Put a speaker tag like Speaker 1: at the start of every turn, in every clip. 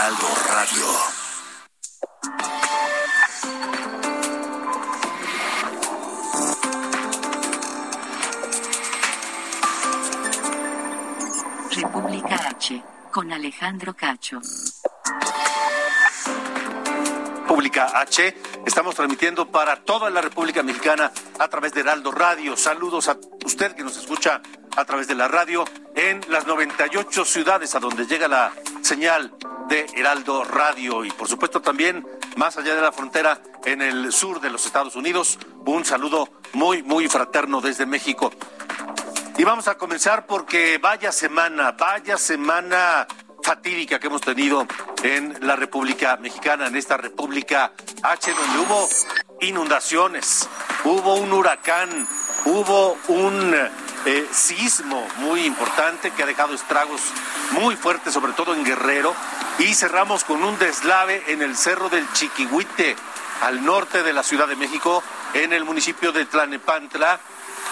Speaker 1: Heraldo Radio.
Speaker 2: República H, con Alejandro Cacho.
Speaker 3: República H. Estamos transmitiendo para toda la República Mexicana a través de Heraldo Radio. Saludos a usted que nos escucha a través de la radio en las 98 ciudades a donde llega la señal de Heraldo Radio y por supuesto también más allá de la frontera en el sur de los Estados Unidos. Un saludo muy, muy fraterno desde México. Y vamos a comenzar porque vaya semana, vaya semana fatídica que hemos tenido en la República Mexicana, en esta República H, donde hubo inundaciones, hubo un huracán, hubo un eh, sismo muy importante que ha dejado estragos muy fuertes, sobre todo en Guerrero, y cerramos con un deslave en el Cerro del Chiquihuite, al norte de la Ciudad de México, en el municipio de Tlanepantla,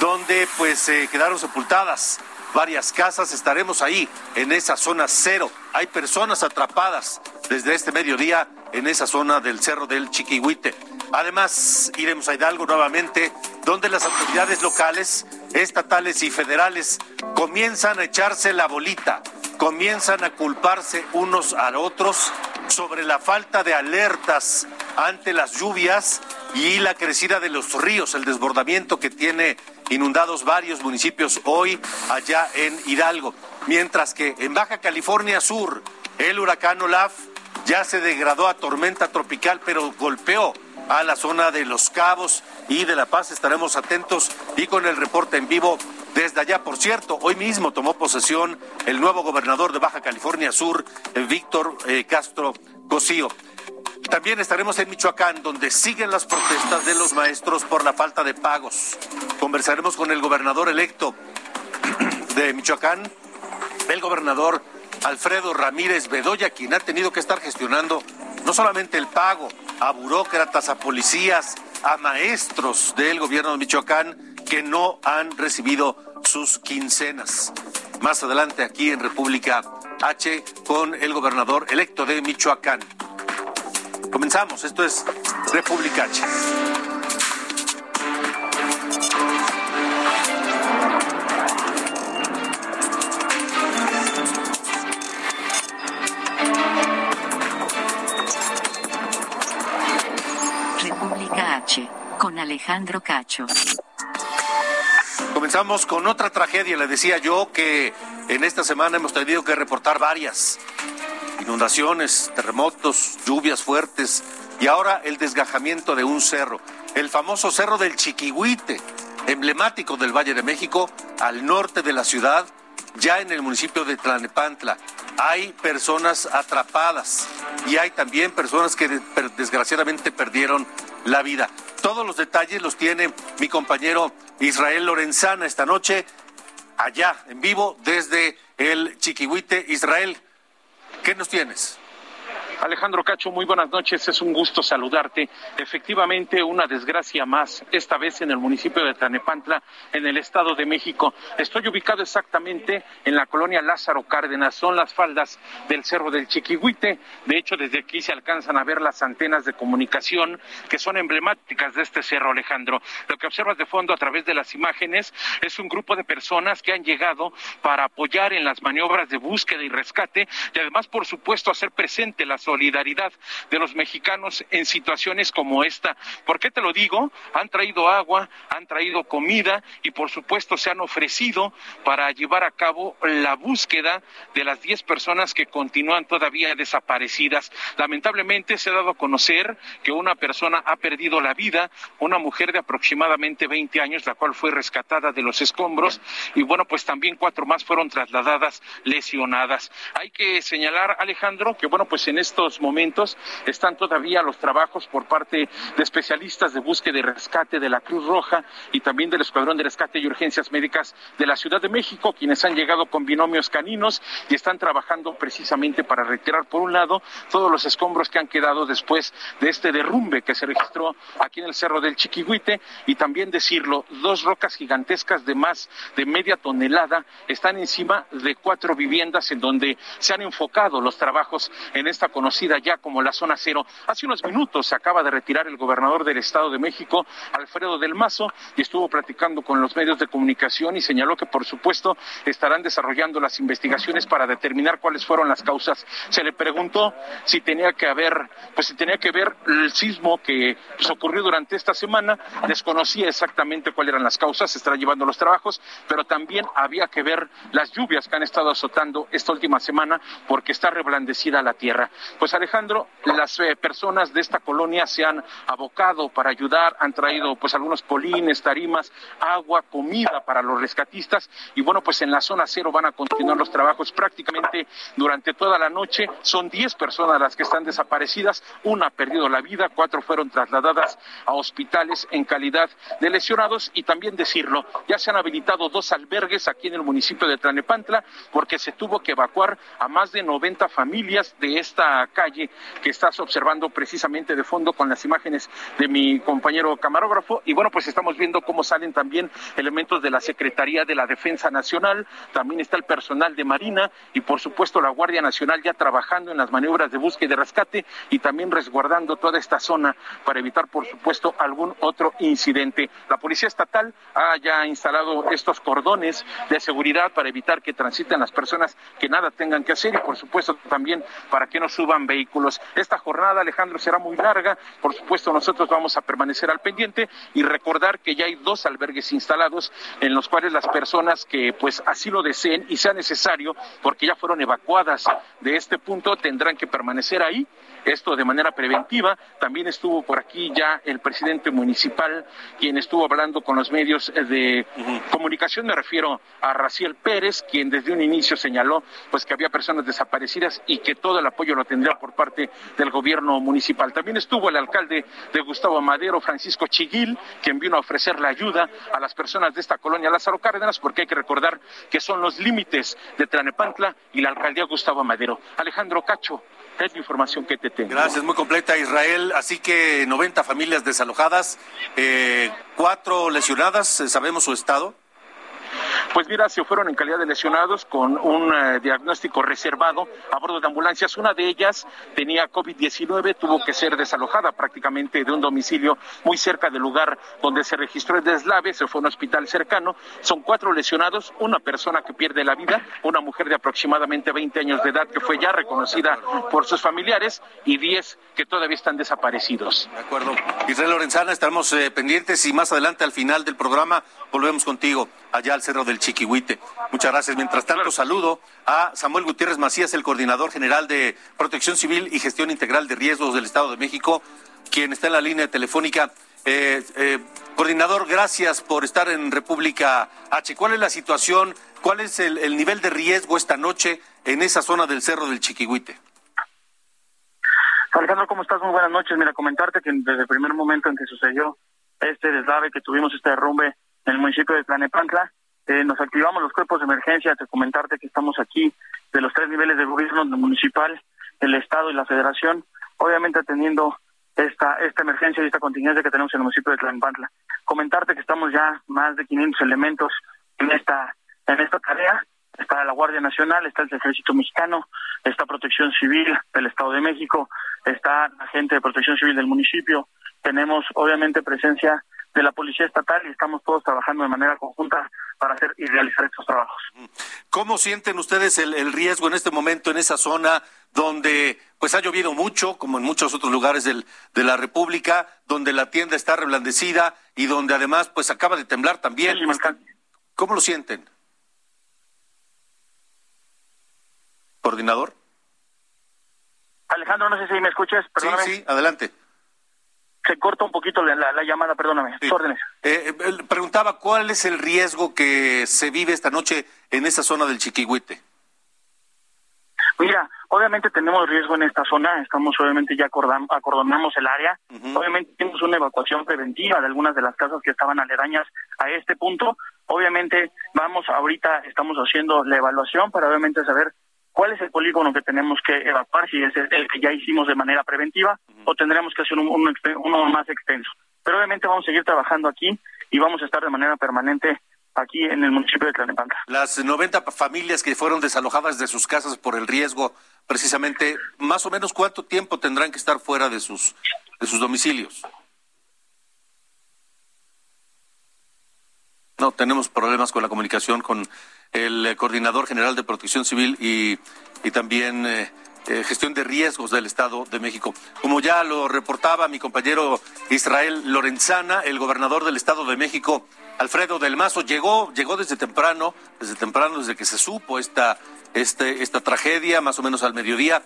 Speaker 3: donde pues eh, quedaron sepultadas varias casas. Estaremos ahí, en esa zona cero. Hay personas atrapadas desde este mediodía en esa zona del Cerro del Chiquihuite. Además, iremos a Hidalgo nuevamente, donde las autoridades locales, estatales y federales comienzan a echarse la bolita, comienzan a culparse unos a otros sobre la falta de alertas ante las lluvias y la crecida de los ríos, el desbordamiento que tiene inundados varios municipios hoy allá en Hidalgo. Mientras que en Baja California Sur, el huracán Olaf ya se degradó a tormenta tropical, pero golpeó a la zona de Los Cabos y de La Paz. Estaremos atentos y con el reporte en vivo desde allá. Por cierto, hoy mismo tomó posesión el nuevo gobernador de Baja California Sur, Víctor eh, Castro Cosío. También estaremos en Michoacán, donde siguen las protestas de los maestros por la falta de pagos. Conversaremos con el gobernador electo de Michoacán, el gobernador Alfredo Ramírez Bedoya, quien ha tenido que estar gestionando no solamente el pago a burócratas, a policías, a maestros del gobierno de Michoacán que no han recibido sus quincenas. Más adelante aquí en República H con el gobernador electo de Michoacán. Comenzamos, esto es República H.
Speaker 2: con Alejandro Cacho.
Speaker 3: Comenzamos con otra tragedia, le decía yo que en esta semana hemos tenido que reportar varias inundaciones, terremotos, lluvias fuertes y ahora el desgajamiento de un cerro, el famoso cerro del Chiquihuite, emblemático del Valle de México, al norte de la ciudad, ya en el municipio de Tlanepantla. Hay personas atrapadas y hay también personas que desgraciadamente perdieron la vida. Todos los detalles los tiene mi compañero Israel Lorenzana esta noche, allá en vivo desde el Chiquihuite. Israel, ¿qué nos tienes?
Speaker 4: Alejandro Cacho, muy buenas noches, es un gusto saludarte. Efectivamente, una desgracia más, esta vez en el municipio de Tlanepantla, en el Estado de México. Estoy ubicado exactamente en la colonia Lázaro Cárdenas, son las faldas del Cerro del Chiquihuite. De hecho, desde aquí se alcanzan a ver las antenas de comunicación que son emblemáticas de este cerro, Alejandro. Lo que observas de fondo a través de las imágenes es un grupo de personas que han llegado para apoyar en las maniobras de búsqueda y rescate y además, por supuesto, hacer presente las solidaridad de los mexicanos en situaciones como esta. ¿Por qué te lo digo? Han traído agua, han traído comida y por supuesto se han ofrecido para llevar a cabo la búsqueda de las 10 personas que continúan todavía desaparecidas. Lamentablemente se ha dado a conocer que una persona ha perdido la vida, una mujer de aproximadamente 20 años, la cual fue rescatada de los escombros y bueno, pues también cuatro más fueron trasladadas lesionadas. Hay que señalar, Alejandro, que bueno, pues en estos momentos están todavía los trabajos por parte de especialistas de búsqueda y rescate de la Cruz Roja y también del Escuadrón de Rescate y Urgencias Médicas de la Ciudad de México, quienes han llegado con binomios caninos y están trabajando precisamente para retirar, por un lado, todos los escombros que han quedado después de este derrumbe que se registró aquí en el Cerro del Chiquihuite y también decirlo, dos rocas gigantescas de más de media tonelada están encima de cuatro viviendas en donde se han enfocado los trabajos en esta conocida ya como la zona cero. Hace unos minutos se acaba de retirar el gobernador del Estado de México, Alfredo del Mazo, y estuvo platicando con los medios de comunicación y señaló que, por supuesto, estarán desarrollando las investigaciones para determinar cuáles fueron las causas. Se le preguntó si tenía que haber, pues si tenía que ver el sismo que pues, ocurrió durante esta semana. Desconocía exactamente cuáles eran las causas, se estarán llevando los trabajos, pero también había que ver las lluvias que han estado azotando esta última semana porque está reblandecida la tierra. Pues Alejandro, las eh, personas de esta colonia se han abocado para ayudar, han traído pues algunos polines, tarimas, agua, comida para los rescatistas. Y bueno, pues en la zona cero van a continuar los trabajos. Prácticamente durante toda la noche. Son 10 personas las que están desaparecidas, una ha perdido la vida, cuatro fueron trasladadas a hospitales en calidad de lesionados. Y también decirlo, ya se han habilitado dos albergues aquí en el municipio de Tlanepantla porque se tuvo que evacuar a más de 90 familias de esta calle que estás observando precisamente de fondo con las imágenes de mi compañero camarógrafo y bueno, pues estamos viendo cómo salen también elementos de la Secretaría de la Defensa Nacional, también está el personal de Marina y por supuesto la Guardia Nacional ya trabajando en las maniobras de búsqueda y de rescate y también resguardando toda esta zona para evitar por supuesto algún otro incidente. La Policía Estatal ha ya instalado estos cordones de seguridad para evitar que transiten las personas que nada tengan que hacer y por supuesto también para que no suban vehículos. Esta jornada, Alejandro, será muy larga. Por supuesto, nosotros vamos a permanecer al pendiente y recordar que ya hay dos albergues instalados en los cuales las personas que pues así lo deseen y sea necesario, porque ya fueron evacuadas de este punto, tendrán que permanecer ahí esto de manera preventiva. También estuvo por aquí ya el presidente municipal, quien estuvo hablando con los medios de comunicación, me refiero a Raciel Pérez, quien desde un inicio señaló pues que había personas desaparecidas y que todo el apoyo lo tendría por parte del gobierno municipal. También estuvo el alcalde de Gustavo Madero, Francisco Chiguil, quien vino a ofrecer la ayuda a las personas de esta colonia Lázaro Cárdenas, porque hay que recordar que son los límites de Tlanepantla y la alcaldía Gustavo Madero. Alejandro Cacho, la.
Speaker 3: Gracias, muy completa Israel. Así que 90 familias desalojadas, eh, cuatro lesionadas, eh, ¿sabemos su estado?
Speaker 4: Pues mira, se fueron en calidad de lesionados con un eh, diagnóstico reservado a bordo de ambulancias. Una de ellas tenía COVID-19, tuvo que ser desalojada prácticamente de un domicilio muy cerca del lugar donde se registró el deslave, se fue a un hospital cercano. Son cuatro lesionados, una persona que pierde la vida, una mujer de aproximadamente 20 años de edad que fue ya reconocida por sus familiares y 10 que todavía están desaparecidos.
Speaker 3: De acuerdo. Israel Lorenzana, estamos eh, pendientes y más adelante al final del programa volvemos contigo allá al Cerro del Chiquihuite. Muchas gracias. Mientras tanto, saludo a Samuel Gutiérrez Macías, el coordinador general de Protección Civil y Gestión Integral de Riesgos del Estado de México, quien está en la línea telefónica. Eh, eh, coordinador, gracias por estar en República H. ¿Cuál es la situación? ¿Cuál es el, el nivel de riesgo esta noche en esa zona del Cerro del Chiquihuite?
Speaker 5: Alejandro, ¿cómo estás? Muy buenas noches. Mira, comentarte que desde el primer momento en que sucedió este deslave, que tuvimos este derrumbe en el municipio de Tlanepantla, eh, nos activamos los cuerpos de emergencia. Te comentarte que estamos aquí de los tres niveles de gobierno, municipal, el Estado y la Federación, obviamente atendiendo esta, esta emergencia y esta contingencia que tenemos en el municipio de Tlanepantla. Comentarte que estamos ya más de 500 elementos en esta, en esta tarea. Está la Guardia Nacional, está el Ejército Mexicano, está Protección Civil del Estado de México, está la gente de Protección Civil del municipio. Tenemos obviamente presencia de la Policía Estatal y estamos todos trabajando de manera conjunta para hacer y realizar estos trabajos.
Speaker 3: ¿Cómo sienten ustedes el, riesgo en este momento en esa zona donde pues ha llovido mucho, como en muchos otros lugares del, de la República, donde la tienda está reblandecida y donde además pues acaba de temblar también? ¿Cómo lo sienten? ¿Coordinador?
Speaker 5: Alejandro, no sé si me escuchas, perdóname.
Speaker 3: Sí, sí, adelante
Speaker 5: se corta un poquito la, llamada, perdóname. Órdenes.
Speaker 3: Eh, eh preguntaba cuál es el riesgo que se vive esta noche en esa zona del Chiquihuite.
Speaker 5: Mira, obviamente tenemos riesgo en esta zona, estamos obviamente ya acordonamos el área, obviamente tenemos una evacuación preventiva de algunas de las casas que estaban aledañas a este punto, obviamente vamos ahorita, estamos haciendo la evaluación para obviamente saber cuál es el polígono que tenemos que evacuar, si es el, que ya hicimos de manera preventiva o tendremos que hacer uno más extenso. Pero obviamente vamos a seguir trabajando aquí y vamos a estar de manera permanente aquí en el municipio de Tlalnepantla.
Speaker 3: Las 90 familias que fueron desalojadas de sus casas por el riesgo, precisamente, más o menos cuánto tiempo tendrán que estar fuera de sus de sus domicilios. No, tenemos problemas con la comunicación con el eh, coordinador general de Protección Civil y, también eh, eh, gestión de riesgos del Estado de México. Como ya lo reportaba mi compañero Israel Lorenzana, el gobernador del Estado de México, Alfredo del Mazo, llegó, llegó desde temprano, desde temprano, desde que se supo esta, este, esta tragedia, más o menos al mediodía,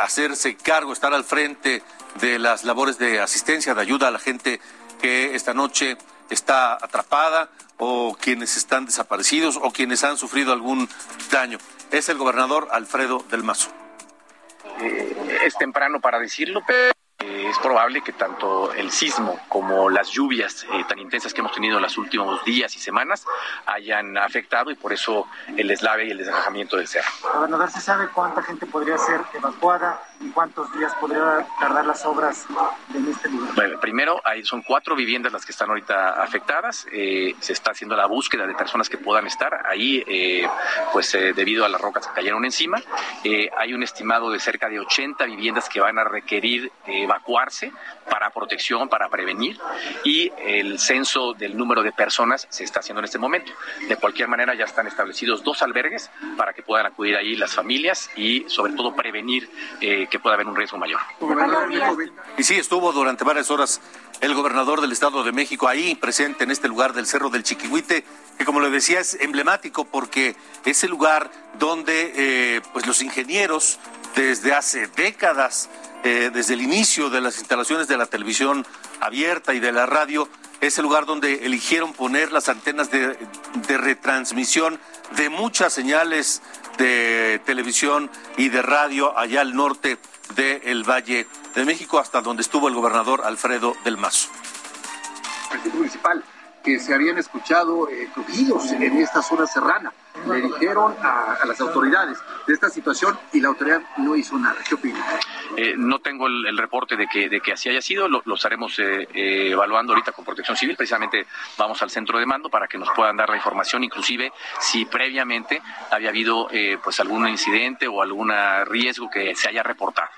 Speaker 3: hacerse cargo, estar al frente de las labores de asistencia, de ayuda a la gente que esta noche está atrapada o quienes están desaparecidos o quienes han sufrido algún daño. Es el gobernador Alfredo del Mazo.
Speaker 6: Eh, es temprano para decirlo, pero es probable que tanto el sismo como las lluvias eh, tan intensas que hemos tenido en los últimos días y semanas hayan afectado y por eso el deslave y el desalojamiento del cerro.
Speaker 7: Gobernador, ¿se sabe cuánta gente podría ser evacuada y cuántos días podría tardar las obras en este lugar?
Speaker 6: Bueno, primero, hay, son cuatro viviendas las que están ahorita afectadas. Eh, se está haciendo la búsqueda de personas que puedan estar ahí, eh, pues debido a las rocas que cayeron encima. hay un estimado de cerca de 80 viviendas que van a requerir evacuarse para protección, para prevenir, y el censo del número de personas se está haciendo en este momento. De cualquier manera, ya están establecidos dos albergues para que puedan acudir ahí las familias y, sobre todo, prevenir eh, que pueda haber un riesgo mayor.
Speaker 3: Y sí, estuvo durante varias horas el gobernador del Estado de México ahí presente en este lugar del Cerro del Chiquihuite, que como le decía es emblemático porque es el lugar donde eh, pues los ingenieros desde hace décadas eh, desde el inicio de las instalaciones de la televisión abierta y de la radio, es el lugar donde eligieron poner las antenas de, retransmisión de muchas señales de televisión y de radio allá al norte del Valle de México, hasta donde estuvo el gobernador Alfredo del Mazo.
Speaker 8: municipal que se habían escuchado eh, en esta zona serrana. Le dijeron a, las autoridades de esta situación y la autoridad no hizo nada. ¿Qué opina?
Speaker 6: Eh, no tengo el, reporte de que, de que así haya sido, lo, estaremos eh, eh, evaluando ahorita con Protección Civil. Precisamente vamos al centro de mando para que nos puedan dar la información, inclusive si previamente había habido pues algún incidente o algún riesgo que se haya reportado.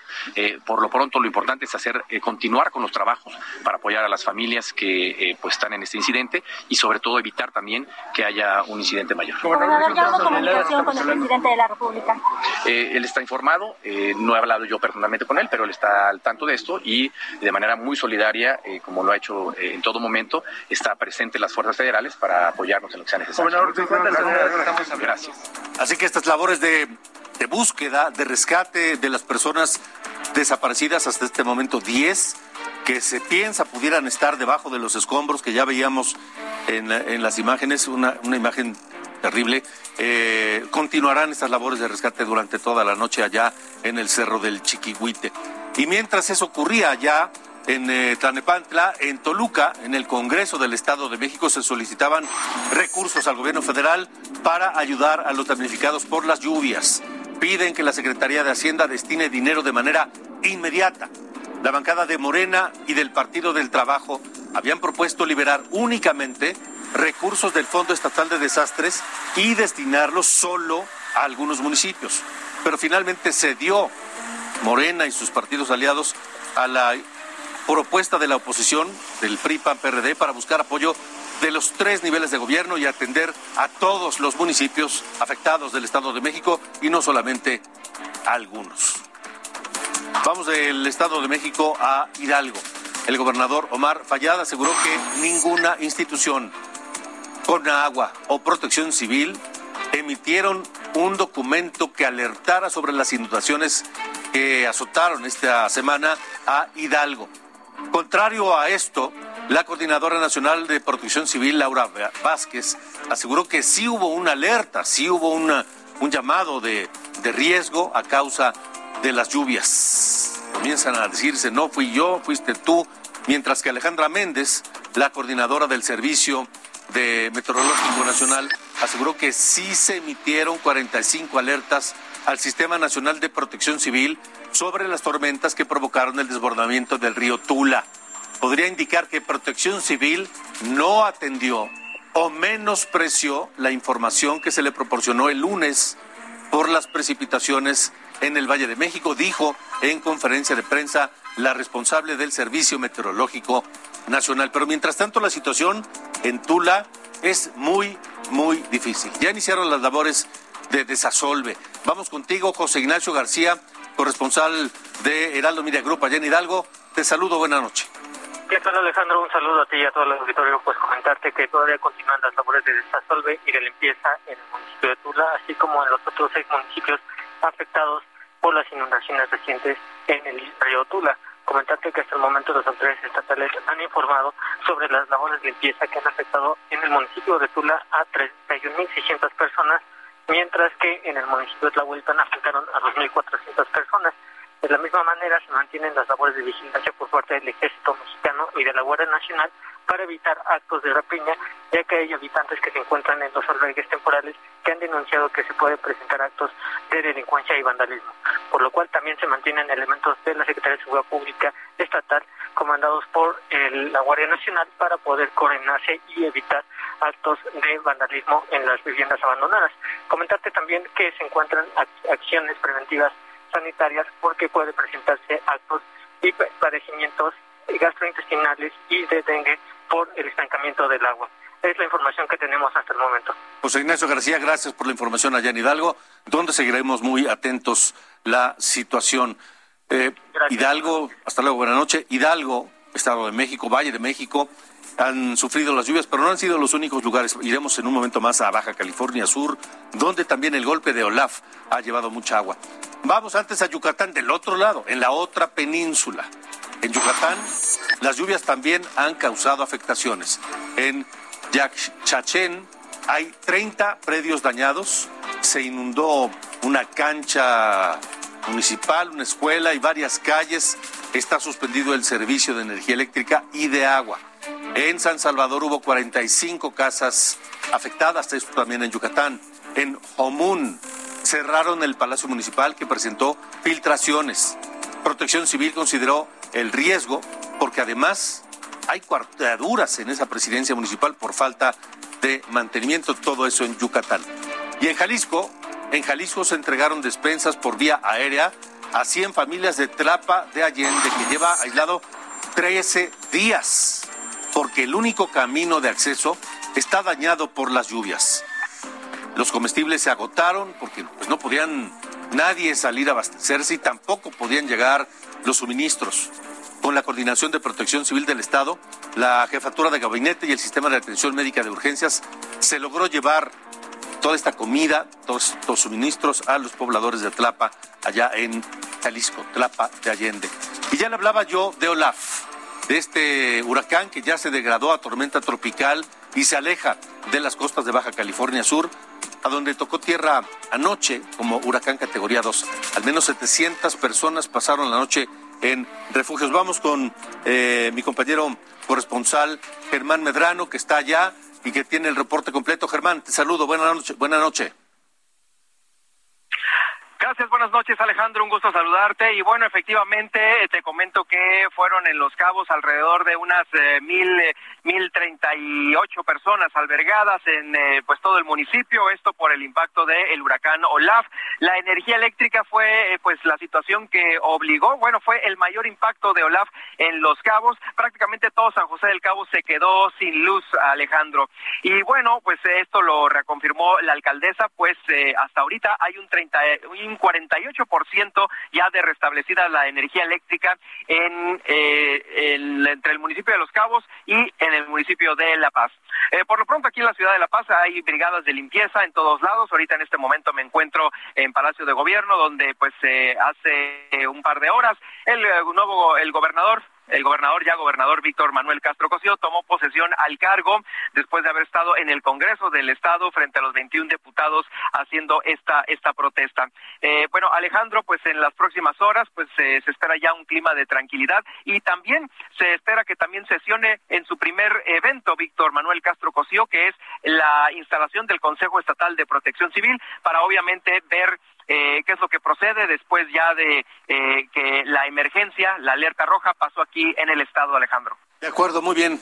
Speaker 6: por lo pronto, lo importante es hacer continuar con los trabajos para apoyar a las familias que pues están en este incidente y sobre todo evitar también que haya un incidente mayor.
Speaker 9: Comunicación con el presidente de la República?
Speaker 6: él está informado, no he hablado yo personalmente con él, pero él está al tanto de esto y de manera muy solidaria, eh, como lo ha hecho eh, en todo momento, está presente las fuerzas federales para apoyarnos en lo que sea necesario.
Speaker 3: Gracias. Así que estas labores de, de búsqueda, de rescate de las personas desaparecidas hasta este momento 10 que se piensa pudieran estar debajo de los escombros que ya veíamos en, en las imágenes, una, una imagen terrible. Eh, continuarán estas labores de rescate durante toda la noche allá en el Cerro del Chiquihuite. Y mientras eso ocurría allá en eh, Tlanepantla, en Toluca, en el Congreso del Estado de México, se solicitaban recursos al gobierno federal para ayudar a los damnificados por las lluvias. Piden que la Secretaría de Hacienda destine dinero de manera inmediata. La bancada de Morena y del Partido del Trabajo habían propuesto liberar únicamente recursos del Fondo Estatal de Desastres y destinarlos solo a algunos municipios. Pero finalmente se dio Morena y sus partidos aliados a la propuesta de la oposición, del PRI, PAN, PRD, para buscar apoyo de los tres niveles de gobierno y atender a todos los municipios afectados del Estado de México y no solamente a algunos. Vamos del Estado de México a Hidalgo. El gobernador Omar Fayad aseguró que ninguna institución con agua o protección civil emitieron un documento que alertara sobre las inundaciones que azotaron esta semana a Hidalgo. Contrario a esto, la Coordinadora Nacional de Protección Civil, Laura Vázquez, aseguró que sí hubo una alerta, sí hubo una, un llamado de, de riesgo a causa de las lluvias. Comienzan a decirse, no fui yo, fuiste tú, mientras que Alejandra Méndez, la coordinadora del Servicio de Meteorológico Nacional, aseguró que sí se emitieron 45 alertas al Sistema Nacional de Protección Civil sobre las tormentas que provocaron el desbordamiento del río Tula. Podría indicar que Protección Civil no atendió o menospreció la información que se le proporcionó el lunes por las precipitaciones en el Valle de México, dijo en conferencia de prensa la responsable del Servicio Meteorológico Nacional. Pero mientras tanto la situación en Tula es muy, muy difícil. Ya iniciaron las labores de desasolve. Vamos contigo, José Ignacio García, corresponsal de Heraldo Media Group allá en Hidalgo. Te saludo, buena noche.
Speaker 10: ¿Qué tal Alejandro? Un saludo a ti y a todo el auditorio. Pues comentarte que todavía continúan las labores de desasolve y de limpieza en el municipio de Tula, así como en los otros seis municipios afectados por las inundaciones recientes en el río Tula. Comentarte que hasta el momento las autoridades estatales han informado sobre las labores de limpieza que han afectado en el municipio de Tula a 31.600 personas mientras que en el municipio de Tlahuelpan afectaron a 2.400 personas. De la misma manera se mantienen las labores de vigilancia por parte del Ejército Mexicano y de la Guardia Nacional para evitar actos de rapiña, ya que hay habitantes que se encuentran en los albergues temporales que han denunciado que se puede presentar actos de delincuencia y vandalismo, por lo cual también se mantienen elementos de la Secretaría de Seguridad Pública Estatal comandados por la Guardia Nacional para poder coordinarse y evitar actos de vandalismo en las viviendas abandonadas. Comentarte también que se encuentran acciones preventivas sanitarias porque puede presentarse actos y padecimientos gastrointestinales y de dengue por el estancamiento del agua. Es la información que tenemos hasta el momento.
Speaker 3: José Ignacio García, gracias por la información allá en Hidalgo, donde seguiremos muy atentos la situación. Eh, Hidalgo, hasta luego, buenas noches. Hidalgo, Estado de México, Valle de México, han sufrido las lluvias, pero no han sido los únicos lugares. Iremos en un momento más a Baja California Sur, donde también el golpe de Olaf ha llevado mucha agua. Vamos antes a Yucatán, del otro lado, en la otra península. En Yucatán, las lluvias también han causado afectaciones. En Yaxchachén hay 30 predios dañados, se inundó una cancha municipal, una escuela y varias calles. Está suspendido el servicio de energía eléctrica y de agua. En San Salvador hubo 45 casas afectadas, esto también en Yucatán. En Homún cerraron el Palacio Municipal que presentó filtraciones. Protección Civil consideró el riesgo porque además hay cuartaduras en esa presidencia municipal por falta de mantenimiento, todo eso en Yucatán. Y en Jalisco, en Jalisco se entregaron despensas por vía aérea a 100 familias de Trapa de Allende que lleva aislado 13 días porque el único camino de acceso está dañado por las lluvias. Los comestibles se agotaron porque pues, no podían nadie salir a abastecerse y tampoco podían llegar los suministros. Con la Coordinación de Protección Civil del Estado, la Jefatura de Gabinete y el Sistema de Atención Médica de Urgencias se logró llevar toda esta comida, todos los suministros a los pobladores de Tlapa, allá en Jalisco, Tlapa de Allende. Y ya le hablaba yo de Olaf de este huracán que ya se degradó a tormenta tropical y se aleja de las costas de Baja California Sur, a donde tocó tierra anoche como huracán categoría 2. Al menos 700 personas pasaron la noche en refugios. Vamos con eh, mi compañero corresponsal Germán Medrano, que está allá y que tiene el reporte completo. Germán, te saludo. Buenas noches. Buenas noches.
Speaker 11: Gracias, buenas noches Alejandro, un gusto saludarte y bueno, efectivamente eh, te comento que fueron en Los Cabos alrededor de unas eh, mil, eh, mil treinta y ocho personas albergadas en pues todo el municipio, esto por el impacto del huracán Olaf. La energía eléctrica fue pues la situación que obligó, bueno, fue el mayor impacto de Olaf en Los Cabos, prácticamente todo San José del Cabo se quedó sin luz, Alejandro. Y bueno, pues esto lo reconfirmó la alcaldesa, pues hasta ahorita hay un 30, un 48% ya de restablecida la energía eléctrica en, eh, entre el municipio de Los Cabos y en el municipio de La Paz. Eh, por lo pronto aquí en la ciudad de La Paz hay brigadas de limpieza en todos lados. Ahorita en este momento me encuentro en Palacio de Gobierno donde pues eh, hace un par de horas el nuevo el gobernador el gobernador, ya gobernador Víctor Manuel Castro Cosío, tomó posesión al cargo después de haber estado en el Congreso del Estado frente a los 21 diputados haciendo esta, esta protesta. Eh, bueno, Alejandro, pues en las próximas horas, pues se espera ya un clima de tranquilidad y también se espera que también sesione en su primer evento Víctor Manuel Castro Cosío, que es la instalación del Consejo Estatal de Protección Civil, para obviamente ver eh, qué es lo que procede después ya de eh, que la emergencia, la alerta roja, pasó aquí en el estado, Alejandro.
Speaker 3: De acuerdo, muy bien.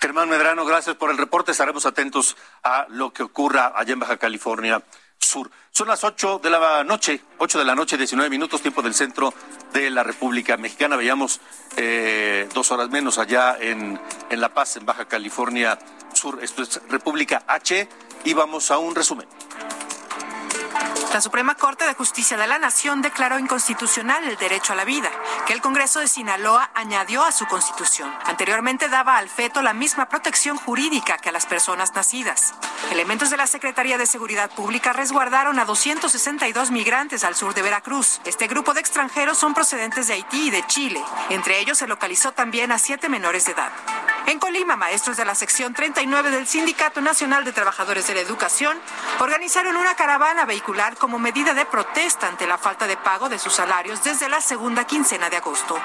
Speaker 3: Germán Medrano, gracias por el reporte. Estaremos atentos a lo que ocurra allá en Baja California Sur. Son las ocho de la noche, ocho de la noche, diecinueve minutos, tiempo del centro de la República Mexicana. Veíamos eh, dos horas menos allá en, en La Paz, en Baja California Sur. Esto es República H y vamos a un resumen.
Speaker 12: La Suprema Corte de Justicia de la Nación declaró inconstitucional el derecho a la vida, que el Congreso de Sinaloa añadió a su constitución. Anteriormente daba al feto la misma protección jurídica que a las personas nacidas. Elementos de la Secretaría de Seguridad Pública resguardaron a 262 migrantes al sur de Veracruz. Este grupo de extranjeros son procedentes de Haití y de Chile. Entre ellos se localizó también a siete menores de edad. En Colima, maestros de la sección 39 del Sindicato Nacional de Trabajadores de la Educación organizaron una caravana vehicular como medida de protesta ante la falta de pago de sus salarios desde la segunda quincena de agosto.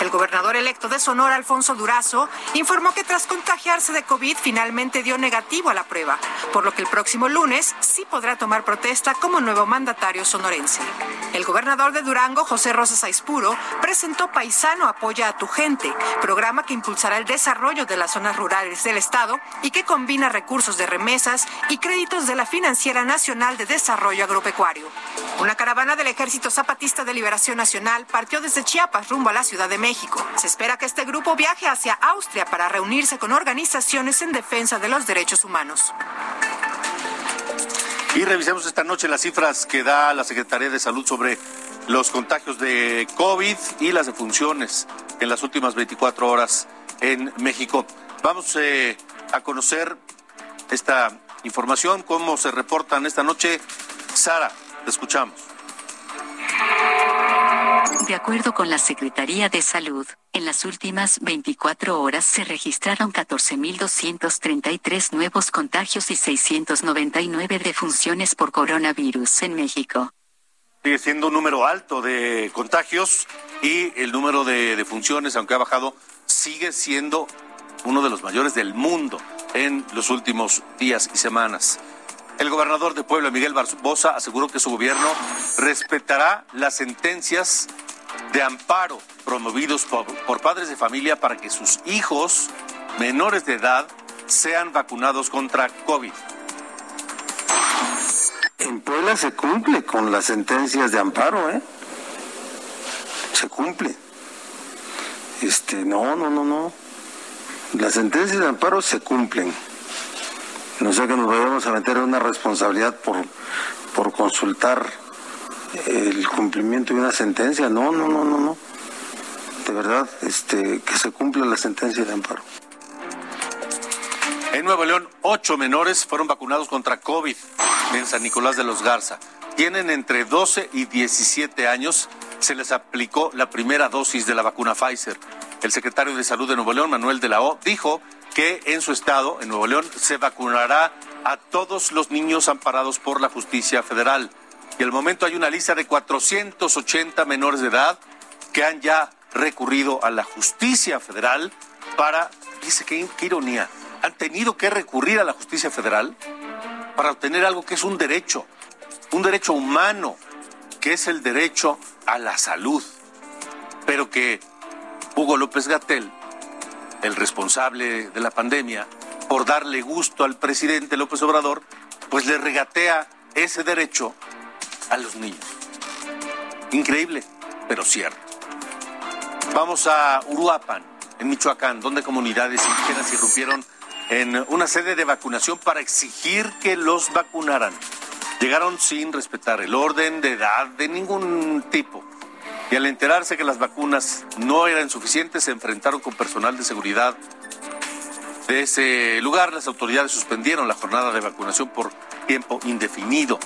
Speaker 12: El gobernador electo de Sonora, Alfonso Durazo, informó que tras contagiarse de COVID finalmente dio negativo a la prueba, por lo que el próximo lunes sí podrá tomar protesta como nuevo mandatario sonorense. El gobernador de Durango, José Rosas Aispuro, presentó Paisano Apoya a tu Gente, programa que impulsará el desarrollo de las zonas rurales del Estado y que combina recursos de remesas y créditos de la Financiera Nacional de Desarrollo Agropecuario. Una caravana del Ejército Zapatista de Liberación Nacional partió desde Chiapas rumbo a la Ciudad de México. Se espera que este grupo viaje hacia Austria para reunirse con organizaciones en defensa de los derechos humanos.
Speaker 3: Y revisemos esta noche las cifras que da la Secretaría de Salud sobre los contagios de COVID y las defunciones en las últimas 24 horas en México. Vamos eh, a conocer esta información, cómo se reportan esta noche. Sara, te escuchamos.
Speaker 2: De acuerdo con la Secretaría de Salud, en las últimas 24 horas se registraron 14.233 nuevos contagios y 699 defunciones por coronavirus en México.
Speaker 3: Sigue siendo un número alto de contagios y el número de defunciones, aunque ha bajado, sigue siendo uno de los mayores del mundo en los últimos días y semanas. El gobernador de Puebla, Miguel Barbosa, aseguró que su gobierno respetará las sentencias de amparo promovidos por, por, padres de familia para que sus hijos menores de edad sean vacunados contra COVID.
Speaker 13: En Puebla se cumple con las sentencias de amparo, ¿eh? Se cumple. Este, no, no, no, no. Las sentencias de amparo se cumplen. No sé que nos vayamos a meter en una responsabilidad por, por consultar el cumplimiento de una sentencia. No, no, no, no, no. De verdad, este, que se cumpla la sentencia de amparo.
Speaker 3: En Nuevo León, ocho menores fueron vacunados contra COVID en San Nicolás de los Garza. Tienen entre 12 y 17 años se les aplicó la primera dosis de la vacuna Pfizer. El secretario de Salud de Nuevo León, Manuel de la O, dijo que en su estado, en Nuevo León, se vacunará a todos los niños amparados por la justicia federal. Y al momento hay una lista de 480 menores de edad que han ya recurrido a la justicia federal para, dice qué ironía, han tenido que recurrir a la justicia federal para obtener algo que es un derecho, un derecho humano que es el derecho a la salud, pero que Hugo López Gatel, el responsable de la pandemia, por darle gusto al presidente López Obrador, pues le regatea ese derecho a los niños. Increíble, pero cierto. Vamos a Uruapan, en Michoacán, donde comunidades indígenas irrumpieron en una sede de vacunación para exigir que los vacunaran. Llegaron sin respetar el orden de edad de ningún tipo. Y al enterarse que las vacunas no eran suficientes, se enfrentaron con personal de seguridad de ese lugar. Las autoridades suspendieron la jornada de vacunación por tiempo indefinido.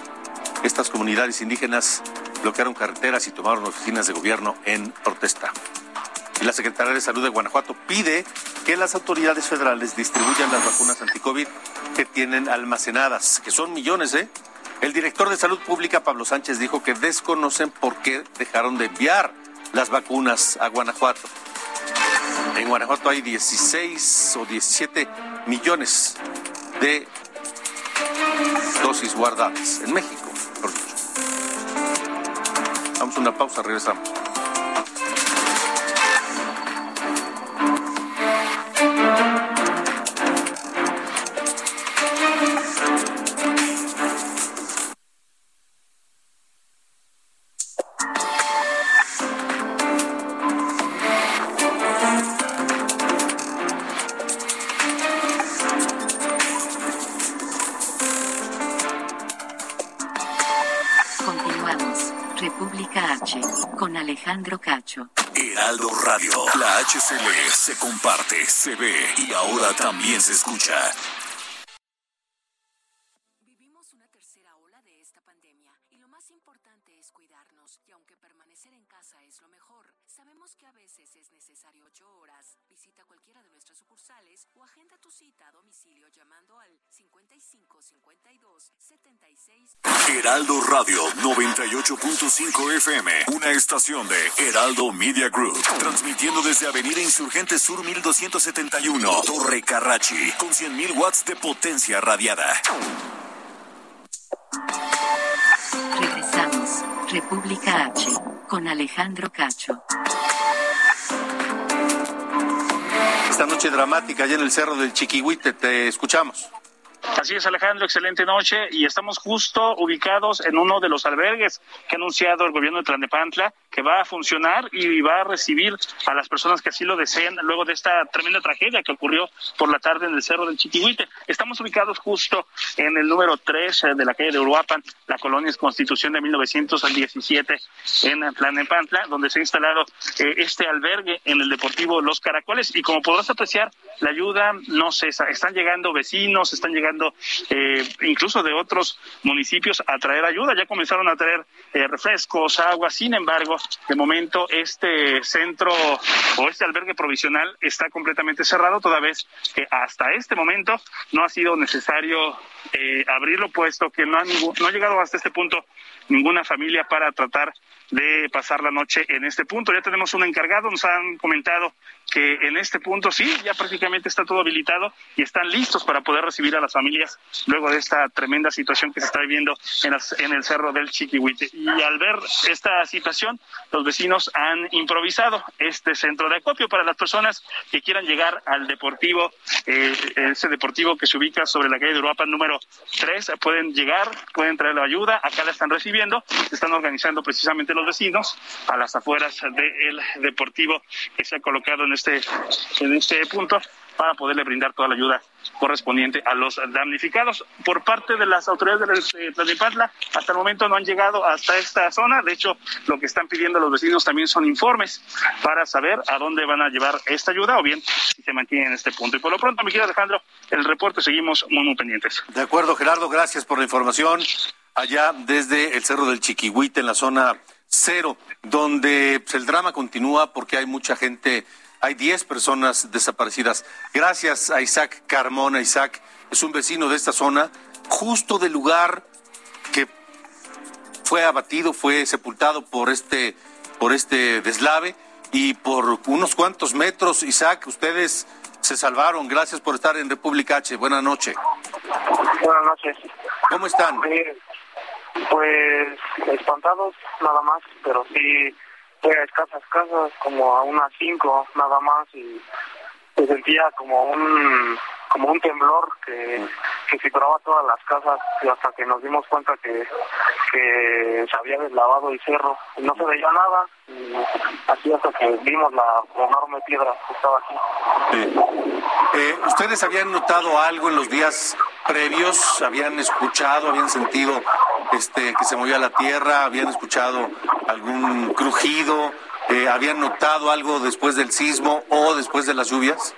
Speaker 3: Estas comunidades indígenas bloquearon carreteras y tomaron oficinas de gobierno en protesta. Y la Secretaría de Salud de Guanajuato pide que las autoridades federales distribuyan las vacunas anticovid que tienen almacenadas, que son millones, ¿eh? El director de Salud Pública, Pablo Sánchez, dijo que desconocen por qué dejaron de enviar las vacunas a Guanajuato. En Guanajuato hay 16 o 17 millones de dosis guardadas. En México, por. Vamos a una pausa, regresamos.
Speaker 2: Alejandro Cacho.
Speaker 1: Heraldo Radio. La HCL se comparte, se ve y ahora también se escucha.
Speaker 14: Vivimos una tercera ola de esta pandemia y lo más importante es cuidarnos. Y aunque permanecer en casa es lo mejor, sabemos que a veces es necesario ocho horas. Visita cualquiera de nuestras sucursales o agenda tu cita a domicilio llamando al 55 52 76.
Speaker 1: Heraldo Radio 98.5 FM, una estación de Heraldo Media Group, transmitiendo desde Avenida Insurgente Sur 1271, Torre Carrachi, con 100.000 watts de potencia radiada.
Speaker 2: Regresamos, República H, con Alejandro Cacho.
Speaker 3: Esta noche dramática allá en el Cerro del Chiquihuite, te escuchamos.
Speaker 15: Así es, Alejandro, excelente noche. Y estamos justo ubicados en uno de los albergues que ha anunciado el gobierno de Tlanepantla que va a funcionar y va a recibir a las personas que así lo deseen luego de esta tremenda tragedia que ocurrió por la tarde en el Cerro del Chiquihuite. Estamos ubicados justo en el número 3 de la calle de Uruapan, la colonia es Constitución de 1917 en Tlanepantla, donde se ha instalado eh, este albergue en el Deportivo Los Caracoles. Y como podrás apreciar, la ayuda no cesa, están llegando vecinos, están llegando eh, incluso de otros municipios a traer ayuda. Ya comenzaron a traer eh, refrescos, agua. Sin embargo, de momento este centro o este albergue provisional está completamente cerrado, toda vez que hasta este momento no ha sido necesario eh, abrirlo, puesto que no ha, no ha llegado hasta este punto ninguna familia para tratar de pasar la noche en este punto. Ya tenemos un encargado, nos han comentado que en este punto sí, ya prácticamente está todo habilitado y están listos para poder recibir a las familias luego de esta tremenda situación que se está viviendo en, el cerro del Chiquihuite. Y al ver esta situación, los vecinos han improvisado este centro de acopio para las personas que quieran llegar al deportivo, eh, ese deportivo que se ubica sobre la calle de Uruapan número 3, pueden llegar, pueden traer la ayuda, acá la están recibiendo, se están organizando precisamente los vecinos a las afueras del deportivo que se ha colocado en este, en este punto para poderle brindar toda la ayuda correspondiente a los damnificados. Por parte de las autoridades de Tlalnepantla, hasta el momento no han llegado hasta esta zona. De hecho, lo que están pidiendo los vecinos también son informes para saber a dónde van a llevar esta ayuda o bien si se mantienen en este punto. Y por lo pronto, mi querido Alejandro, el reporte seguimos muy, muy pendientes.
Speaker 3: De acuerdo, Gerardo, gracias por la información. Allá desde el Cerro del Chiquihuite, en la zona cero, donde pues, el drama continúa porque hay mucha gente hay 10 personas desaparecidas. Gracias a Isaac Carmona. Isaac es un vecino de esta zona, justo del lugar que fue abatido, fue sepultado por este, por este deslave y por unos cuantos metros, Isaac, ustedes se salvaron. Gracias por estar en República H. Buenas noches.
Speaker 16: Buenas noches.
Speaker 3: ¿Cómo están?
Speaker 16: Pues espantados nada más, pero sí fue a escasas casas, como a unas cinco nada más y se sentía como un como un temblor que, que vibraba todas las casas y hasta que nos dimos cuenta que, que se había deslavado el cerro y no se veía nada y así hasta que vimos la enorme piedra que estaba aquí.
Speaker 3: Eh, ¿Ustedes habían notado algo en los días previos? ¿Habían escuchado, habían sentido este que se movía la tierra? ¿Habían escuchado algún crujido? Eh, ¿Habían notado algo después del sismo o después de las lluvias?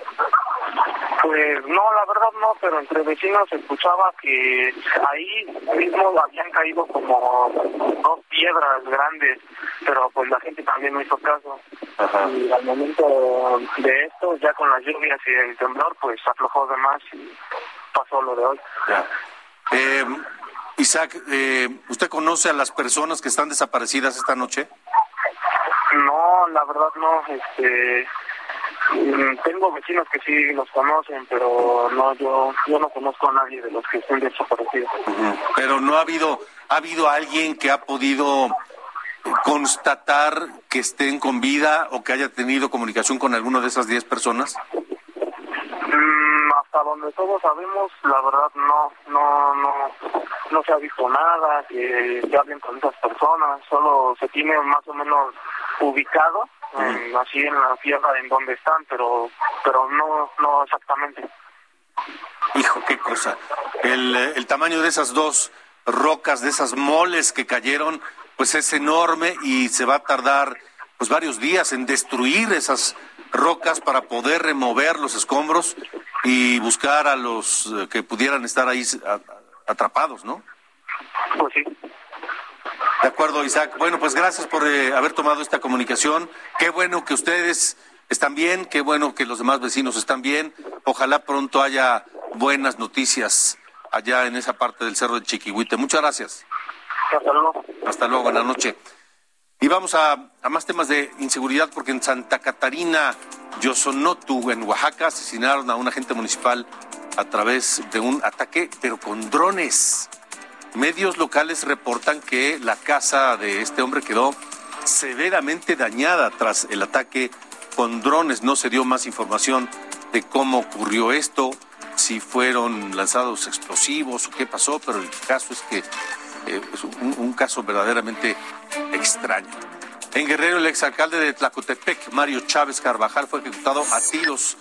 Speaker 16: Pues no, la verdad no, pero entre vecinos escuchaba que ahí mismo habían caído como dos piedras grandes, pero pues la gente también no hizo caso. Y al momento de esto, ya con las lluvias y el temblor, pues aflojó de más y pasó lo de hoy.
Speaker 3: Eh, Isaac, eh, ¿usted conoce a las personas que están desaparecidas esta noche?
Speaker 16: No, la verdad no, este tengo vecinos que sí los conocen, pero no, yo, yo no conozco a nadie de los que estén desaparecidos.
Speaker 3: Pero no ha habido, ha habido alguien que ha podido constatar que estén con vida o que haya tenido comunicación con alguna de esas 10 personas?
Speaker 16: Hasta donde todos sabemos, la verdad no, no, no, no se ha visto nada, que, que hablen con esas personas, solo se tiene más o menos ubicado así en la tierra en donde están, pero pero no no exactamente.
Speaker 3: Hijo, qué cosa. El, eh, el tamaño de esas dos rocas, de esas moles que cayeron, pues es enorme y se va a tardar pues varios días en destruir esas rocas para poder remover los escombros y buscar a los eh, que pudieran estar ahí atrapados, ¿no?
Speaker 16: Pues sí.
Speaker 3: De acuerdo, Isaac. Bueno, pues gracias por eh, haber tomado esta comunicación. Qué bueno que ustedes están bien, qué bueno que los demás vecinos están bien. Ojalá pronto haya buenas noticias allá en esa parte del cerro de Chiquihuite. Muchas gracias.
Speaker 16: Hasta luego.
Speaker 3: Hasta luego, buenas noches. Y vamos a, a, más temas de inseguridad porque en Santa Catarina, Yosonotu, en Oaxaca, asesinaron a un agente municipal a través de un ataque, pero con drones. Medios locales reportan que la casa de este hombre quedó severamente dañada tras el ataque con drones. No se dio más información de cómo ocurrió esto, si fueron lanzados explosivos o qué pasó, pero el caso es que eh, es un, un, caso verdaderamente extraño. En Guerrero, el exalcalde de Tlacotepec, Mario Chávez Carvajal, fue ejecutado a tiros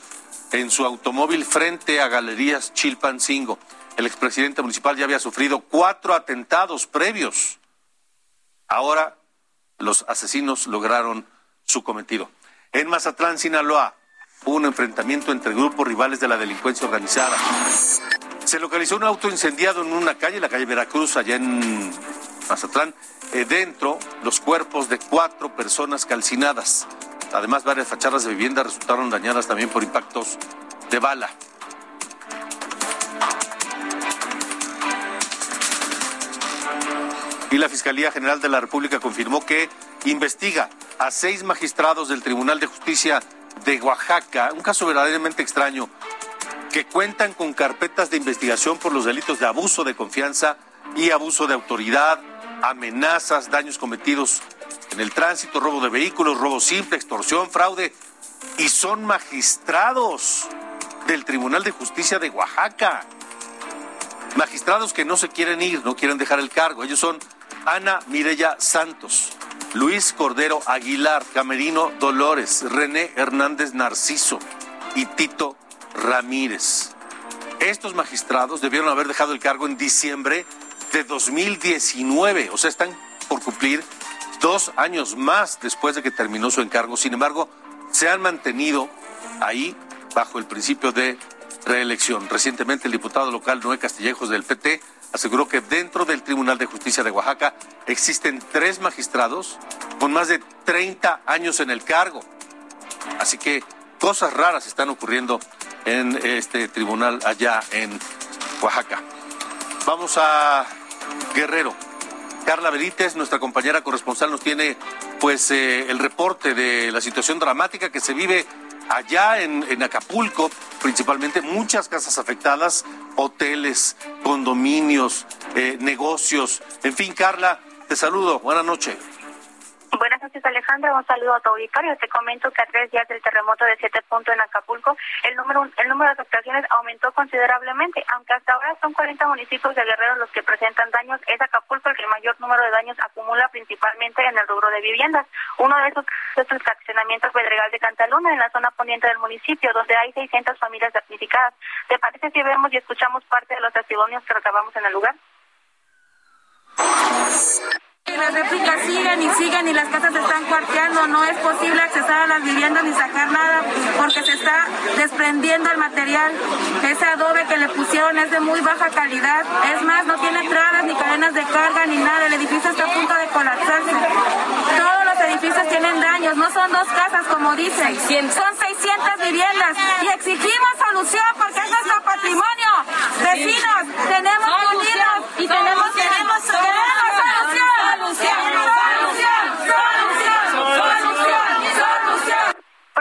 Speaker 3: en su automóvil frente a Galerías Chilpancingo. El expresidente municipal ya había sufrido cuatro atentados previos. Ahora los asesinos lograron su cometido. En Mazatlán, Sinaloa, hubo un enfrentamiento entre grupos rivales de la delincuencia organizada. Se localizó un auto incendiado en una calle, la calle Veracruz, allá en Mazatlán. Eh, dentro, los cuerpos de cuatro personas calcinadas. Además, varias fachadas de vivienda resultaron dañadas también por impactos de bala. y la Fiscalía General de la República confirmó que investiga a seis magistrados del Tribunal de Justicia de Oaxaca, un caso verdaderamente extraño, que cuentan con carpetas de investigación por los delitos de abuso de confianza y abuso de autoridad, amenazas, daños cometidos en el tránsito, robo de vehículos, robo simple, extorsión, fraude, y son magistrados del Tribunal de Justicia de Oaxaca. Magistrados que no se quieren ir, no quieren dejar el cargo. Ellos son Ana Mirella Santos, Luis Cordero Aguilar, Camerino Dolores, René Hernández Narciso y Tito Ramírez. Estos magistrados debieron haber dejado el cargo en diciembre de 2019, o sea, están por cumplir dos años más después de que terminó su encargo. Sin embargo, se han mantenido ahí bajo el principio de reelección. Recientemente el diputado local Noé Castillejos del PT aseguró que dentro del Tribunal de Justicia de Oaxaca existen tres magistrados con más de 30 años en el cargo. Así que cosas raras están ocurriendo en este tribunal allá en Oaxaca. Vamos a Guerrero. Carla Benítez, nuestra compañera corresponsal, nos tiene pues eh, el reporte de la situación dramática que se vive allá en, Acapulco, principalmente muchas casas afectadas, hoteles, condominios, eh, negocios. En fin, Carla, te saludo. Buenas noches.
Speaker 9: Buenas noches, Alejandra. Un saludo a tu auditorio. Te comento que a tres días del terremoto de siete puntos en Acapulco, el número, el número de afectaciones aumentó considerablemente. Aunque hasta ahora son 40 municipios de Guerrero los que presentan daños, es Acapulco el que mayor número de daños acumula principalmente en el rubro de viviendas. Uno de esos es el fraccionamiento Pedregal de Cantaluna, en la zona poniente del municipio, donde hay 600 familias damnificadas. ¿Te parece si vemos y escuchamos parte de los testimonios que recabamos en el lugar?
Speaker 17: Las réplicas siguen y siguen y las casas se están cuarteando. No es posible accesar a las viviendas ni sacar nada porque se está desprendiendo el material. Ese adobe que le pusieron es de muy baja calidad. Es más, no tiene entradas ni cadenas de carga ni nada. El edificio está a punto de colapsarse. Todos los edificios tienen daños. No son dos casas como dicen. Son 600 viviendas y exigimos solución porque es nuestro patrimonio. Vecinos, tenemos que unirnos y tenemos, queremos, queremos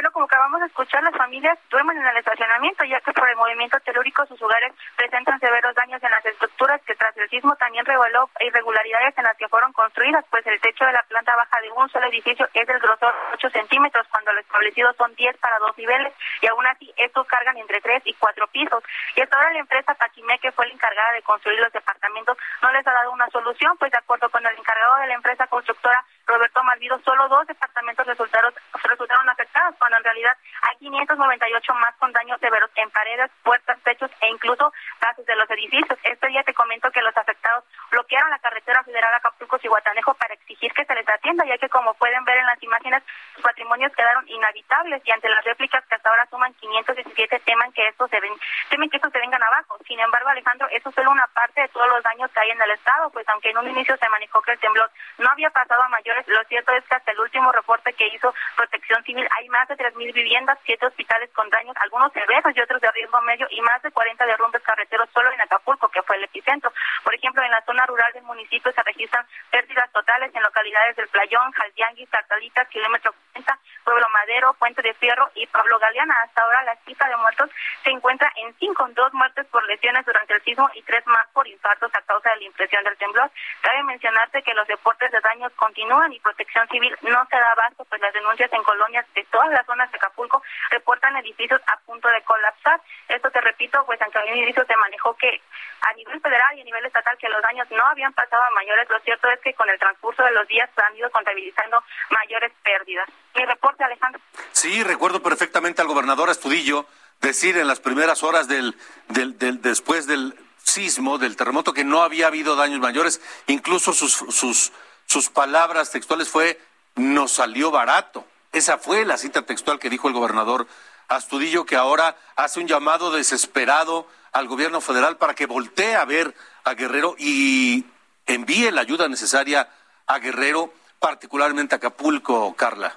Speaker 9: bueno, como acabamos de escuchar, las familias duermen en el estacionamiento, ya que por el movimiento telúrico sus hogares presentan severos daños en las estructuras que tras el sismo también reveló irregularidades en las que fueron construidas, pues el techo de la planta baja de un solo edificio es del grosor 8 centímetros, cuando lo establecido son 10 para dos niveles, y aún así estos cargan entre 3 y 4 pisos. Y hasta ahora la empresa Paquimé, que fue la encargada de construir los departamentos, no les ha dado una solución, pues de acuerdo con el encargado de la empresa constructora, Roberto Malvido, solo dos departamentos resultaron, resultaron afectados, cuando en realidad hay 598 más con daños severos en paredes, puertas, techos e incluso bases de los edificios. Este día te comento que los afectados bloquearon la carretera federal Acapulco-Cihuatanejo para exigir que se les atienda, ya que como pueden ver en las imágenes, sus patrimonios quedaron inhabitables y ante las réplicas que hasta ahora suman 517 teman que estos se ven, temen que estos se vengan abajo. Sin embargo, Alejandro, eso es solo una parte de todos los daños que hay en el estado, pues aunque en un inicio se manejó que el temblor no había pasado a mayores, lo cierto es que hasta el último reporte que hizo Protección Civil hay más de 3.000 viviendas, siete hospitales con daños, algunos severos y otros de riesgo medio, y más de 40 derrumbes carreteros solo en Acapulco, que fue el epicentro. Por ejemplo, en la zona rural del municipio se registran pérdidas totales en localidades del Playón, Jaldianguis, Tartalitas, Kilómetro 40, Pueblo Madero, Puente de Fierro y Pablo Galeana. Hasta ahora la cifra de muertos se encuentra en cinco, dos muertes por lesiones durante el sismo y tres más por infartos a causa de la impresión del temblor. Cabe mencionarte que los deportes de daños continúan y Protección Civil no se da abasto, pues las denuncias en colonias de todas las zonas de Acapulco reportan edificios a punto de colapsar. Esto te repito, pues al inicio se manejó que a nivel federal y a nivel estatal que los daños no habían pasado a mayores, lo cierto es que con el transcurso de los días se han ido contabilizando mayores pérdidas. Mi reporte, Alejandro.
Speaker 3: Sí, recuerdo perfectamente al gobernador Astudillo decir en las primeras horas del, del, del después del sismo, del terremoto, que no había habido daños mayores. Incluso sus, sus, sus palabras textuales fue, nos salió barato. Esa fue la cita textual que dijo el gobernador Astudillo, que ahora hace un llamado desesperado al gobierno federal para que voltee a ver a Guerrero y envíe la ayuda necesaria a Guerrero, particularmente a Acapulco, Carla.